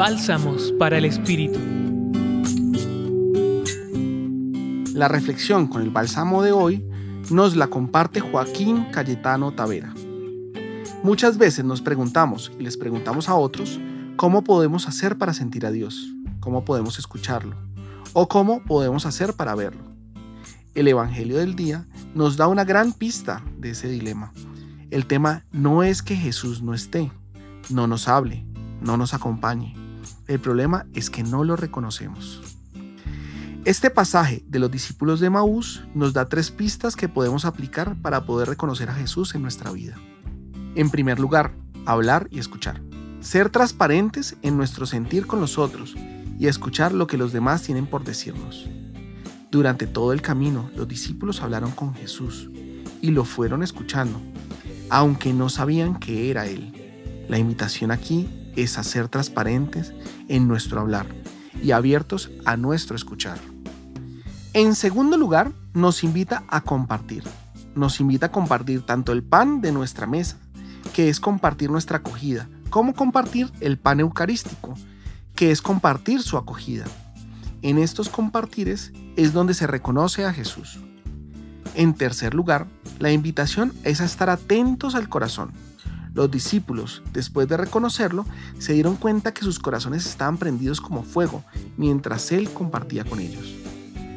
Bálsamos para el Espíritu. La reflexión con el bálsamo de hoy nos la comparte Joaquín Cayetano Tavera. Muchas veces nos preguntamos y les preguntamos a otros cómo podemos hacer para sentir a Dios, cómo podemos escucharlo o cómo podemos hacer para verlo. El Evangelio del día nos da una gran pista de ese dilema. El tema no es que Jesús no esté, no nos hable, no nos acompañe. El problema es que no lo reconocemos. Este pasaje de los discípulos de Maús nos da tres pistas que podemos aplicar para poder reconocer a Jesús en nuestra vida. En primer lugar, hablar y escuchar. Ser transparentes en nuestro sentir con los otros y escuchar lo que los demás tienen por decirnos. Durante todo el camino, los discípulos hablaron con Jesús y lo fueron escuchando, aunque no sabían que era Él. La invitación aquí es a ser transparentes en nuestro hablar y abiertos a nuestro escuchar. En segundo lugar, nos invita a compartir. Nos invita a compartir tanto el pan de nuestra mesa, que es compartir nuestra acogida, como compartir el pan eucarístico, que es compartir su acogida. En estos compartires es donde se reconoce a Jesús. En tercer lugar, la invitación es a estar atentos al corazón, los discípulos, después de reconocerlo, se dieron cuenta que sus corazones estaban prendidos como fuego mientras Él compartía con ellos.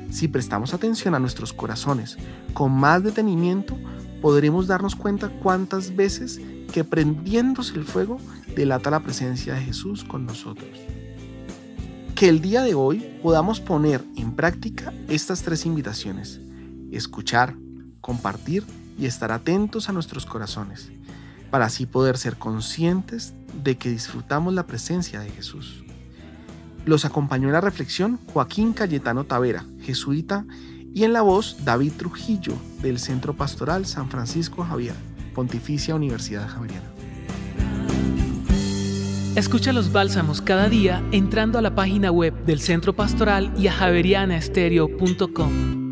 Si prestamos atención a nuestros corazones con más detenimiento, podremos darnos cuenta cuántas veces que prendiéndose el fuego delata la presencia de Jesús con nosotros. Que el día de hoy podamos poner en práctica estas tres invitaciones. Escuchar, compartir y estar atentos a nuestros corazones para así poder ser conscientes de que disfrutamos la presencia de Jesús. Los acompañó en la reflexión Joaquín Cayetano Tavera, jesuita, y en la voz David Trujillo, del Centro Pastoral San Francisco Javier, Pontificia Universidad Javeriana. Escucha los bálsamos cada día entrando a la página web del Centro Pastoral y a javerianaestereo.com.